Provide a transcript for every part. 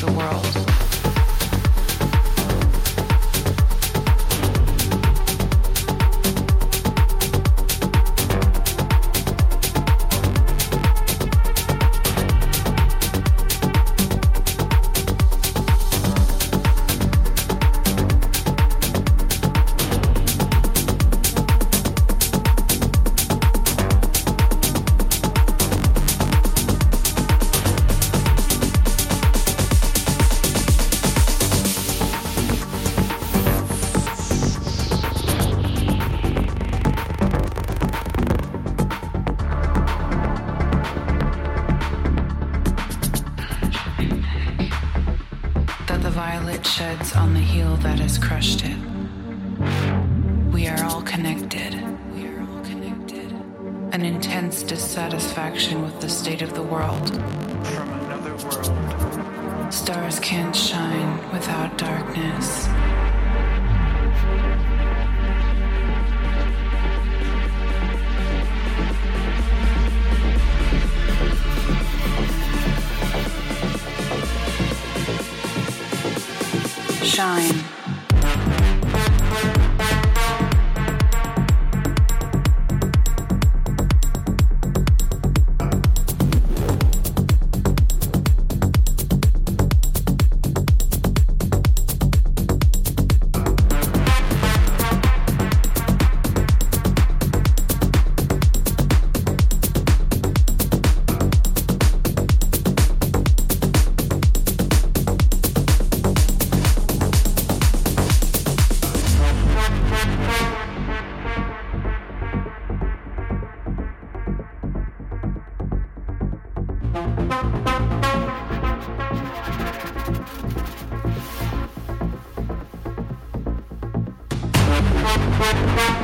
the world. Thank you.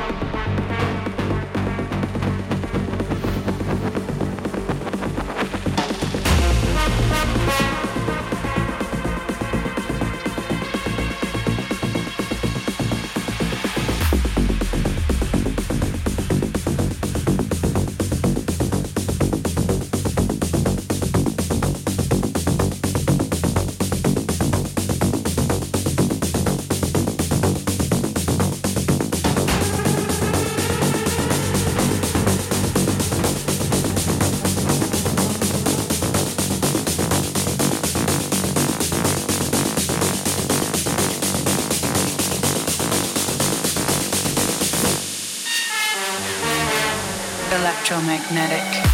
magnetic.